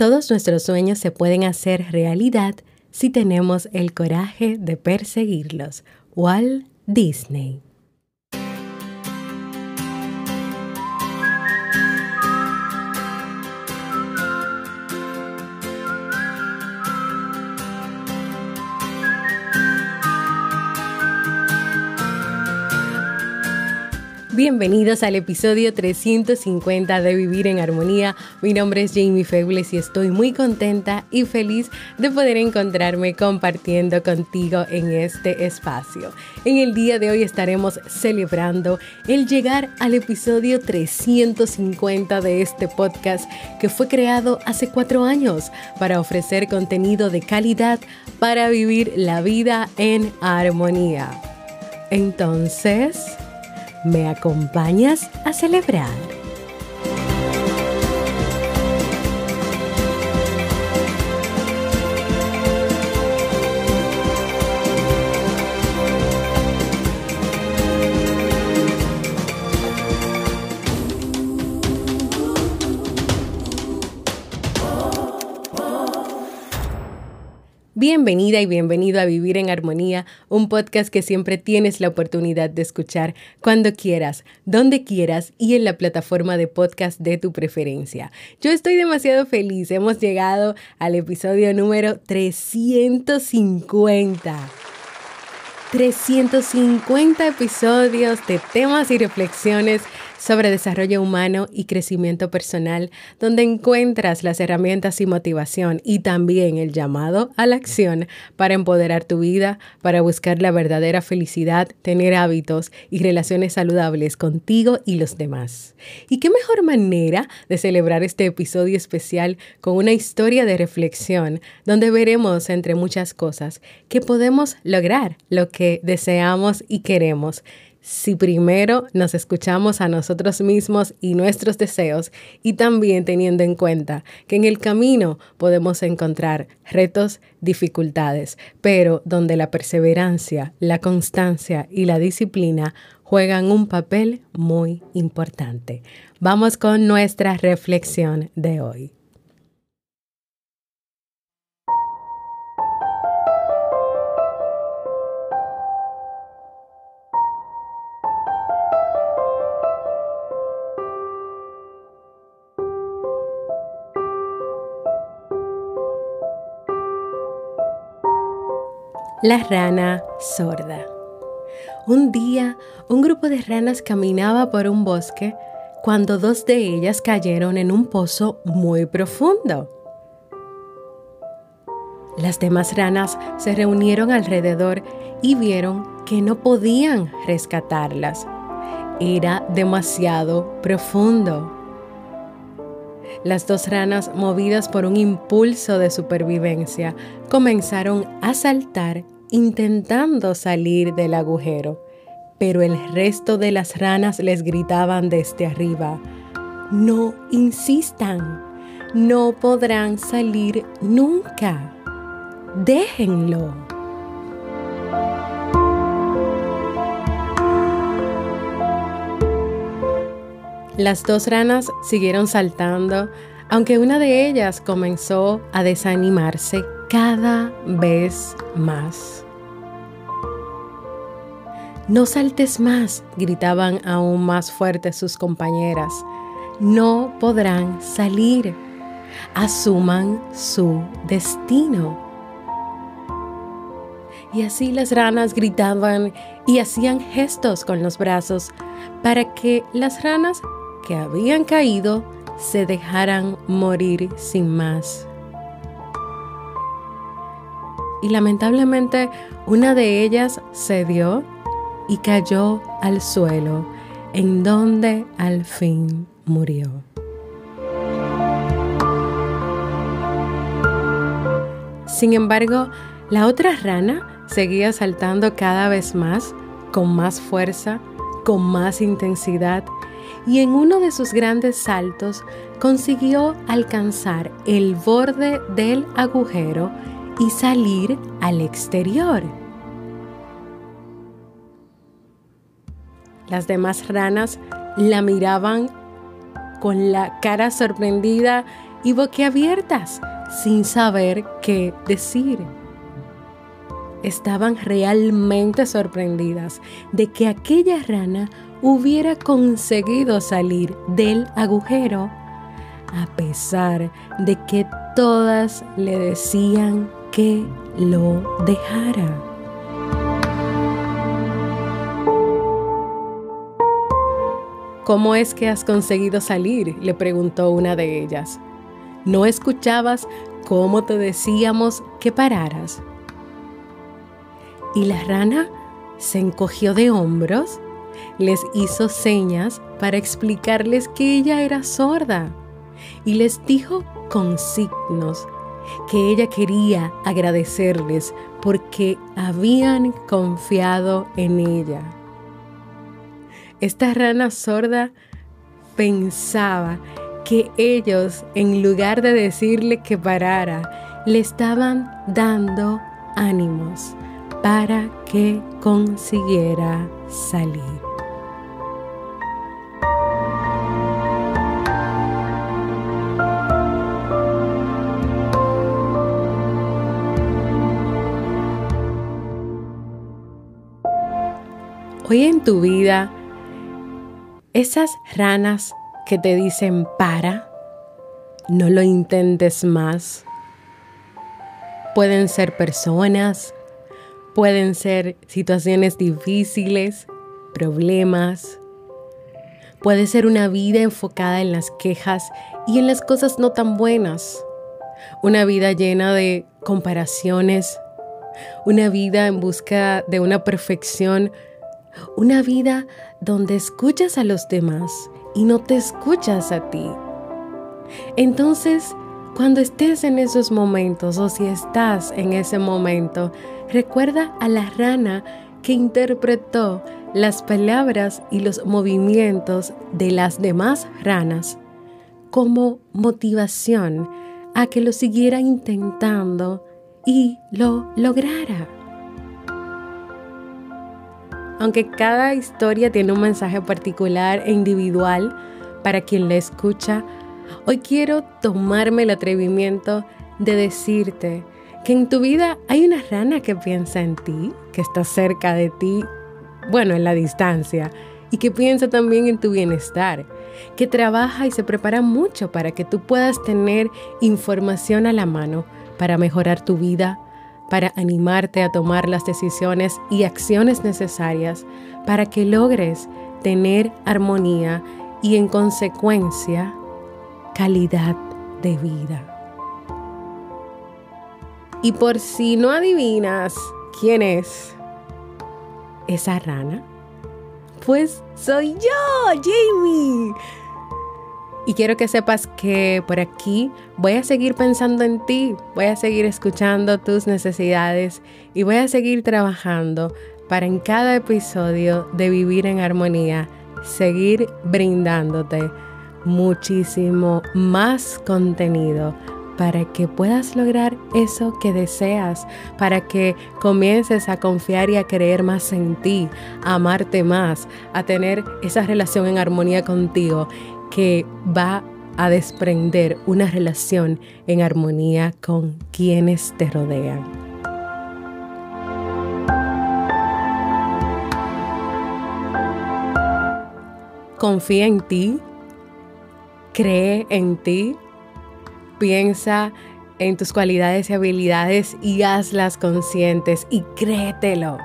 Todos nuestros sueños se pueden hacer realidad si tenemos el coraje de perseguirlos. Walt Disney. Bienvenidos al episodio 350 de Vivir en Armonía. Mi nombre es Jamie Febles y estoy muy contenta y feliz de poder encontrarme compartiendo contigo en este espacio. En el día de hoy estaremos celebrando el llegar al episodio 350 de este podcast que fue creado hace cuatro años para ofrecer contenido de calidad para vivir la vida en armonía. Entonces... ¿Me acompañas a celebrar? Bienvenida y bienvenido a Vivir en Armonía, un podcast que siempre tienes la oportunidad de escuchar cuando quieras, donde quieras y en la plataforma de podcast de tu preferencia. Yo estoy demasiado feliz, hemos llegado al episodio número 350. 350 episodios de temas y reflexiones sobre desarrollo humano y crecimiento personal, donde encuentras las herramientas y motivación y también el llamado a la acción para empoderar tu vida, para buscar la verdadera felicidad, tener hábitos y relaciones saludables contigo y los demás. ¿Y qué mejor manera de celebrar este episodio especial con una historia de reflexión donde veremos, entre muchas cosas, que podemos lograr lo que deseamos y queremos? Si primero nos escuchamos a nosotros mismos y nuestros deseos y también teniendo en cuenta que en el camino podemos encontrar retos, dificultades, pero donde la perseverancia, la constancia y la disciplina juegan un papel muy importante. Vamos con nuestra reflexión de hoy. La rana sorda. Un día, un grupo de ranas caminaba por un bosque cuando dos de ellas cayeron en un pozo muy profundo. Las demás ranas se reunieron alrededor y vieron que no podían rescatarlas. Era demasiado profundo. Las dos ranas, movidas por un impulso de supervivencia, comenzaron a saltar intentando salir del agujero, pero el resto de las ranas les gritaban desde arriba, no insistan, no podrán salir nunca, déjenlo. Las dos ranas siguieron saltando, aunque una de ellas comenzó a desanimarse cada vez más. No saltes más, gritaban aún más fuerte sus compañeras. No podrán salir. Asuman su destino. Y así las ranas gritaban y hacían gestos con los brazos para que las ranas que habían caído se dejaran morir sin más. Y lamentablemente una de ellas cedió y cayó al suelo, en donde al fin murió. Sin embargo, la otra rana seguía saltando cada vez más, con más fuerza, con más intensidad y en uno de sus grandes saltos consiguió alcanzar el borde del agujero y salir al exterior. Las demás ranas la miraban con la cara sorprendida y boquiabiertas, sin saber qué decir. Estaban realmente sorprendidas de que aquella rana hubiera conseguido salir del agujero, a pesar de que todas le decían que lo dejara. ¿Cómo es que has conseguido salir? le preguntó una de ellas. ¿No escuchabas cómo te decíamos que pararas? Y la rana se encogió de hombros, les hizo señas para explicarles que ella era sorda y les dijo con signos que ella quería agradecerles porque habían confiado en ella. Esta rana sorda pensaba que ellos, en lugar de decirle que parara, le estaban dando ánimos para que consiguiera salir. Hoy en tu vida, esas ranas que te dicen para, no lo intentes más, pueden ser personas, pueden ser situaciones difíciles, problemas, puede ser una vida enfocada en las quejas y en las cosas no tan buenas, una vida llena de comparaciones, una vida en busca de una perfección. Una vida donde escuchas a los demás y no te escuchas a ti. Entonces, cuando estés en esos momentos o si estás en ese momento, recuerda a la rana que interpretó las palabras y los movimientos de las demás ranas como motivación a que lo siguiera intentando y lo lograra. Aunque cada historia tiene un mensaje particular e individual para quien la escucha, hoy quiero tomarme el atrevimiento de decirte que en tu vida hay una rana que piensa en ti, que está cerca de ti, bueno, en la distancia, y que piensa también en tu bienestar, que trabaja y se prepara mucho para que tú puedas tener información a la mano para mejorar tu vida, para animarte a tomar las decisiones y acciones necesarias para que logres tener armonía y en consecuencia calidad de vida. Y por si no adivinas quién es esa rana, pues soy yo, Jamie. Y quiero que sepas que por aquí voy a seguir pensando en ti, voy a seguir escuchando tus necesidades y voy a seguir trabajando para en cada episodio de Vivir en Armonía seguir brindándote muchísimo más contenido para que puedas lograr eso que deseas, para que comiences a confiar y a creer más en ti, a amarte más, a tener esa relación en armonía contigo que va a desprender una relación en armonía con quienes te rodean. Confía en ti, cree en ti, piensa en tus cualidades y habilidades y hazlas conscientes y créetelo.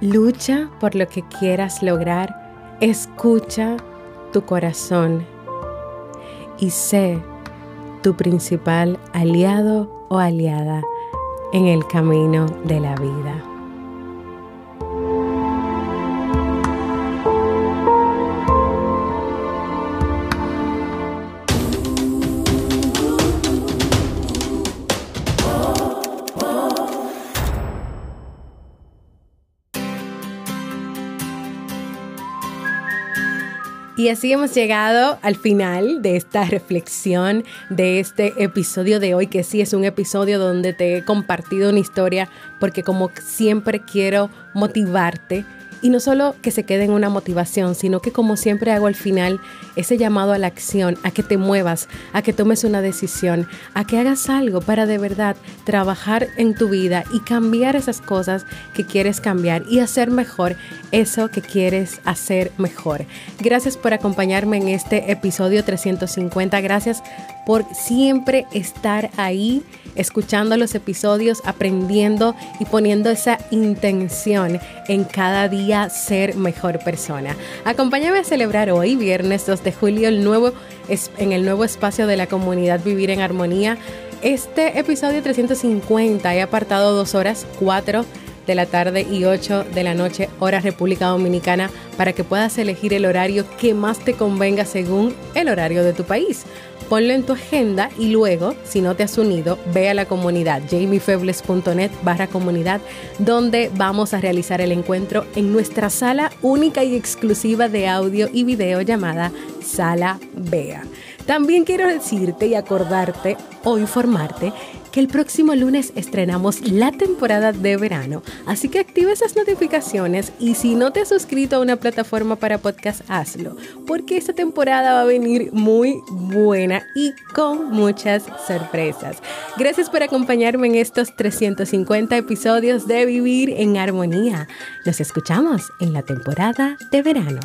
Lucha por lo que quieras lograr, escucha tu corazón y sé tu principal aliado o aliada en el camino de la vida. Y así hemos llegado al final de esta reflexión, de este episodio de hoy, que sí es un episodio donde te he compartido una historia, porque como siempre quiero motivarte Y no solo que se quede en una motivación, sino que como siempre hago al final, ese llamado a la acción, a que te muevas, a que tomes una decisión, a que hagas algo para de verdad trabajar en tu vida y cambiar esas cosas que quieres cambiar y hacer mejor eso que quieres hacer mejor. Gracias por acompañarme en este episodio 350. Gracias por siempre estar ahí escuchando los episodios, aprendiendo y poniendo esa intención en cada día ser mejor persona. Acompáñame a celebrar hoy, viernes 2 de julio, el nuevo, en el nuevo espacio de la comunidad Vivir en Armonía. Este episodio 350 he apartado dos horas, cuatro de la tarde y 8 de la noche, hora República Dominicana, para que puedas elegir el horario que más te convenga según el horario de tu país ponlo en tu agenda y luego, si no te has unido, ve a la comunidad jamiefebles.net barra comunidad, donde vamos a realizar el encuentro en nuestra sala única y exclusiva de audio y video llamada Sala Bea. También quiero decirte y acordarte o informarte que el próximo lunes estrenamos la temporada de verano, así que activa esas notificaciones y si no te has suscrito a una plataforma para podcast, hazlo, porque esta temporada va a venir muy buena y con muchas sorpresas. Gracias por acompañarme en estos 350 episodios de Vivir en Armonía. Nos escuchamos en la temporada de verano.